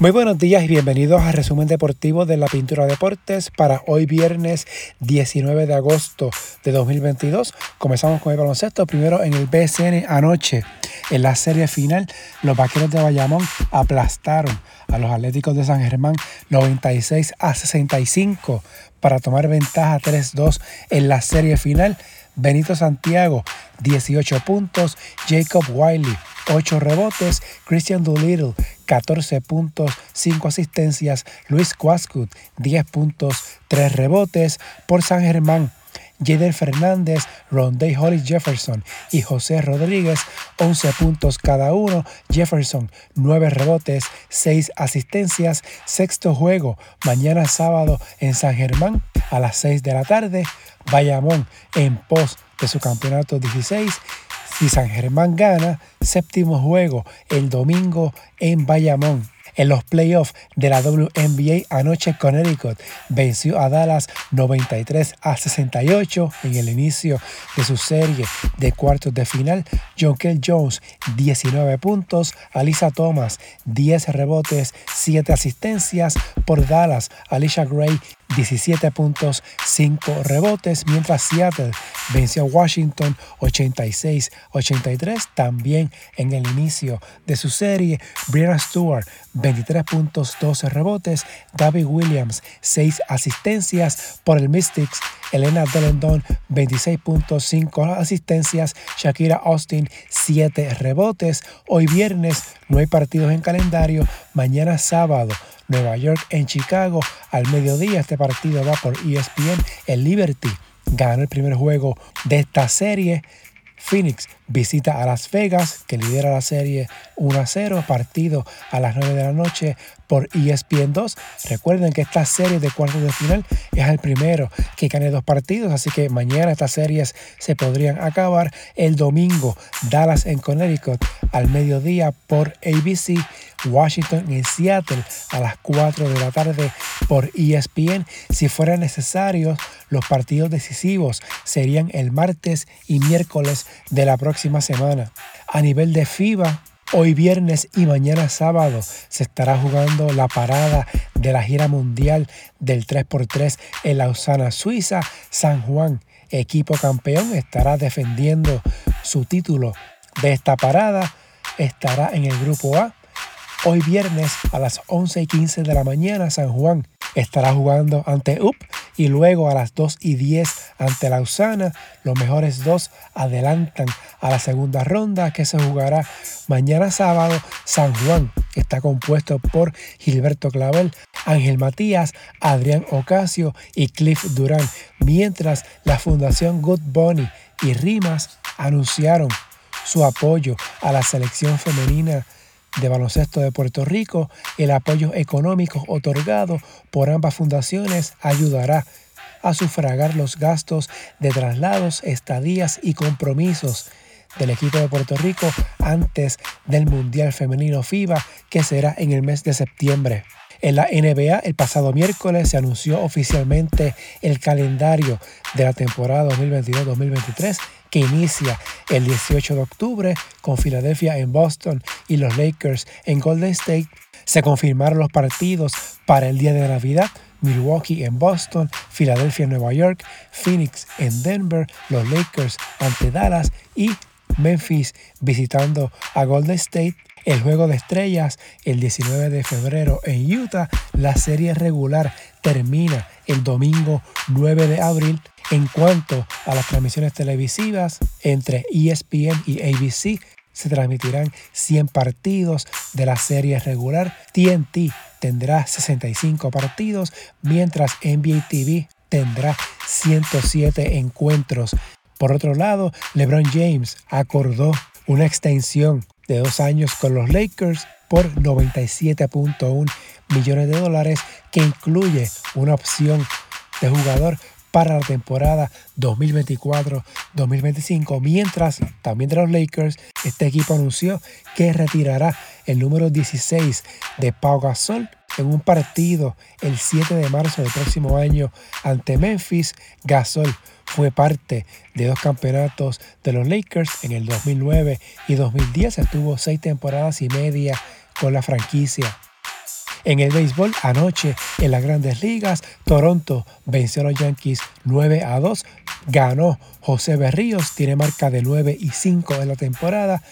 Muy buenos días y bienvenidos al resumen deportivo de la Pintura Deportes para hoy viernes 19 de agosto de 2022. Comenzamos con el baloncesto. Primero en el BSN anoche, en la serie final, los vaqueros de Bayamón aplastaron a los Atléticos de San Germán 96 a 65 para tomar ventaja 3-2 en la serie final. Benito Santiago, 18 puntos. Jacob Wiley, 8 rebotes. Christian Doolittle, 14 puntos, 5 asistencias. Luis Quascut, 10 puntos, 3 rebotes. Por San Germán, Jader Fernández, Rondé Hollis Jefferson y José Rodríguez, 11 puntos cada uno. Jefferson, 9 rebotes, 6 asistencias. Sexto juego, mañana sábado en San Germán a las 6 de la tarde. Bayamón en pos de su campeonato 16 si San Germán gana, séptimo juego el domingo en Bayamón. En los playoffs de la WNBA anoche Connecticut venció a Dallas 93 a 68 en el inicio de su serie de cuartos de final. John Kell Jones 19 puntos, Alisa Thomas 10 rebotes, 7 asistencias por Dallas, Alicia Gray 17 puntos, 5 rebotes, mientras Seattle venció a Washington 86-83. También en el inicio de su serie, Brianna Stewart 23 puntos, 12 rebotes, David Williams 6 asistencias por el Mystics, Elena Delendon 26 puntos, 5 asistencias, Shakira Austin 7 rebotes. Hoy viernes no hay partidos en calendario, mañana sábado Nueva York en Chicago. Al mediodía este partido va por ESPN. El Liberty gana el primer juego de esta serie. Phoenix visita a Las Vegas, que lidera la serie 1 a 0, partido a las 9 de la noche por ESPN 2. Recuerden que esta serie de cuartos de final es el primero que gane dos partidos, así que mañana estas series se podrían acabar. El domingo, Dallas en Connecticut al mediodía por ABC. Washington en Seattle a las 4 de la tarde por ESPN. Si fueran necesarios, los partidos decisivos serían el martes y miércoles de la próxima semana. A nivel de FIBA, Hoy viernes y mañana sábado se estará jugando la parada de la gira mundial del 3x3 en Lausana, Suiza. San Juan, equipo campeón, estará defendiendo su título de esta parada. Estará en el grupo A. Hoy viernes a las 11 y 15 de la mañana San Juan estará jugando ante UP y luego a las 2 y 10 ante Lausana. Los mejores dos adelantan a la segunda ronda que se jugará mañana sábado. San Juan está compuesto por Gilberto Clavel, Ángel Matías, Adrián Ocasio y Cliff Durán, mientras la Fundación Good Bunny y Rimas anunciaron su apoyo a la selección femenina de Baloncesto de Puerto Rico, el apoyo económico otorgado por ambas fundaciones ayudará a sufragar los gastos de traslados, estadías y compromisos del equipo de Puerto Rico antes del Mundial Femenino FIBA que será en el mes de septiembre. En la NBA, el pasado miércoles se anunció oficialmente el calendario de la temporada 2022-2023 que inicia el 18 de octubre con Filadelfia en Boston y los Lakers en Golden State. Se confirmaron los partidos para el día de Navidad. Milwaukee en Boston, Filadelfia en Nueva York, Phoenix en Denver, los Lakers ante Dallas y Memphis visitando a Golden State. El juego de estrellas el 19 de febrero en Utah. La serie regular termina el domingo 9 de abril en cuanto a las transmisiones televisivas, entre ESPN y ABC se transmitirán 100 partidos de la serie regular. TNT tendrá 65 partidos, mientras NBA TV tendrá 107 encuentros. Por otro lado, LeBron James acordó una extensión de dos años con los Lakers por 97.1 millones de dólares que incluye una opción de jugador para la temporada 2024-2025. Mientras también de los Lakers, este equipo anunció que retirará el número 16 de Pau Gasol en un partido el 7 de marzo del próximo año ante Memphis. Gasol fue parte de dos campeonatos de los Lakers en el 2009 y 2010. Estuvo seis temporadas y media con la franquicia. En el béisbol, anoche en las grandes ligas, Toronto venció a los Yankees 9 a 2. Ganó José Berríos, tiene marca de 9 y 5 en la temporada.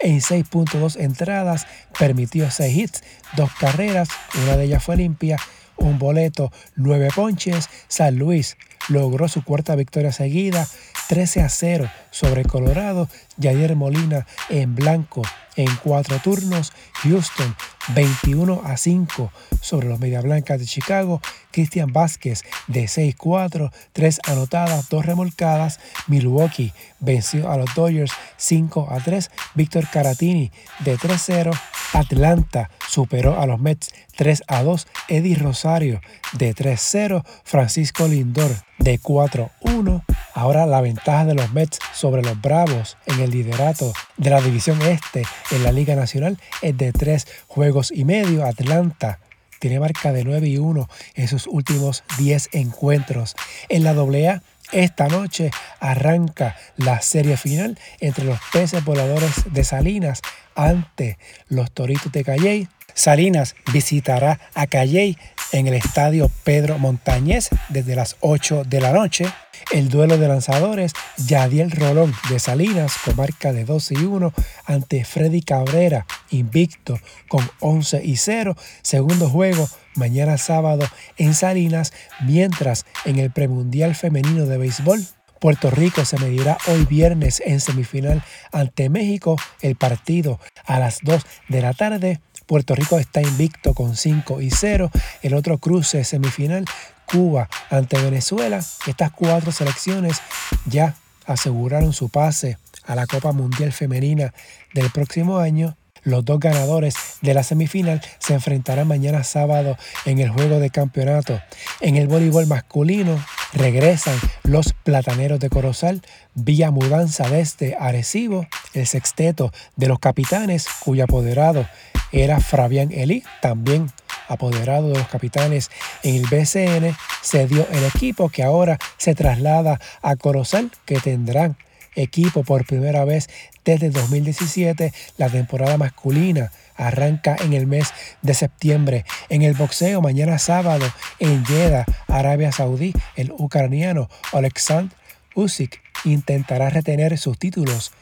En 6.2 entradas, permitió 6 hits, 2 carreras, una de ellas fue limpia, un boleto, 9 ponches. San Luis logró su cuarta victoria seguida, 13 a 0 sobre Colorado. Javier Molina en blanco en cuatro turnos. Houston 21 a 5 sobre los Media Blancas de Chicago. Cristian Vázquez de 6-4, 3 anotadas, 2 remolcadas. Milwaukee venció a los Dodgers 5 a 3. Víctor Caratini de 3-0. Atlanta superó a los Mets 3 a 2. Eddie Rosario de 3-0. Francisco Lindor de 4-1. Ahora la ventaja de los Mets sobre los Bravos en el liderato de la división este en la Liga Nacional es de 3 juegos y medio. Atlanta tiene marca de 9 y 1 en sus últimos 10 encuentros. En la AA esta noche arranca la serie final entre los peces voladores de Salinas ante los Toritos de Calley. Salinas visitará a Calley en el estadio Pedro Montañez desde las 8 de la noche. El duelo de lanzadores, Yadiel Rolón de Salinas con marca de 12 y 1 ante Freddy Cabrera, invicto con 11 y 0. Segundo juego, mañana sábado en Salinas, mientras en el premundial femenino de béisbol. Puerto Rico se medirá hoy viernes en semifinal ante México, el partido a las 2 de la tarde. Puerto Rico está invicto con 5 y 0. El otro cruce semifinal, Cuba ante Venezuela. Estas cuatro selecciones ya aseguraron su pase a la Copa Mundial Femenina del próximo año. Los dos ganadores de la semifinal se enfrentarán mañana sábado en el juego de campeonato. En el voleibol masculino regresan los plataneros de Corozal vía mudanza desde Arecibo, el sexteto de los capitanes cuyo apoderado era Fabián Eli, también apoderado de los capitanes en el BCN, se dio el equipo que ahora se traslada a Corozal, que tendrán equipo por primera vez desde 2017. La temporada masculina arranca en el mes de septiembre. En el boxeo, mañana sábado, en Jeddah, Arabia Saudí, el ucraniano Alexander Usyk intentará retener sus títulos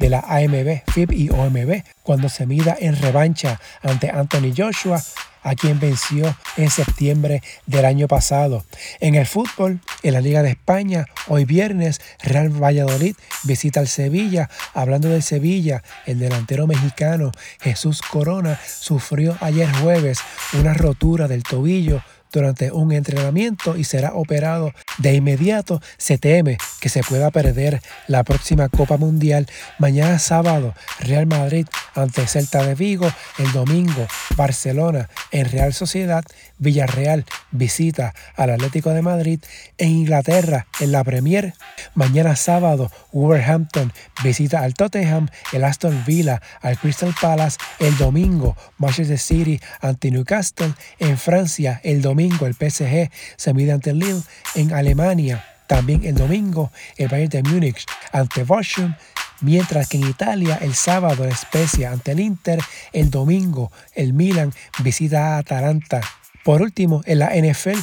de la AMB, FIB y OMB cuando se mida en revancha ante Anthony Joshua a quien venció en septiembre del año pasado. En el fútbol, en la Liga de España, hoy viernes, Real Valladolid visita al Sevilla. Hablando del Sevilla, el delantero mexicano Jesús Corona sufrió ayer jueves una rotura del tobillo durante un entrenamiento y será operado de inmediato. Se teme que se pueda perder la próxima Copa Mundial. Mañana sábado, Real Madrid ante Celta de Vigo. El domingo, Barcelona en Real Sociedad. Villarreal visita al Atlético de Madrid. En Inglaterra, en la Premier. Mañana sábado, Wolverhampton visita al Tottenham. El Aston Villa al Crystal Palace. El domingo, Manchester City ante Newcastle. En Francia, el domingo el PSG se mide ante el Lille. En Alemania, también el domingo, el Bayern de Múnich ante Bochum. Mientras que en Italia, el sábado, el Spezia ante el Inter. El domingo, el Milan visita a Atalanta. Por último, en la NFL,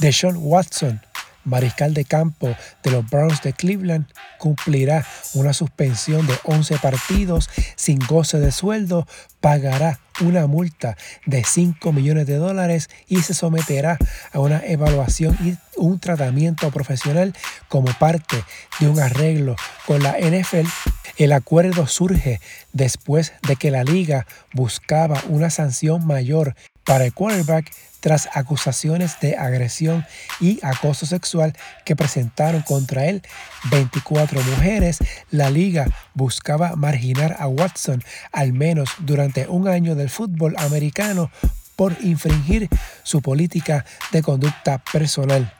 de Sean Watson mariscal de campo de los Browns de Cleveland, cumplirá una suspensión de 11 partidos sin goce de sueldo, pagará una multa de 5 millones de dólares y se someterá a una evaluación y un tratamiento profesional como parte de un arreglo con la NFL. El acuerdo surge después de que la liga buscaba una sanción mayor para el quarterback tras acusaciones de agresión y acoso sexual que presentaron contra él 24 mujeres. La liga buscaba marginar a Watson al menos durante un año del fútbol americano por infringir su política de conducta personal.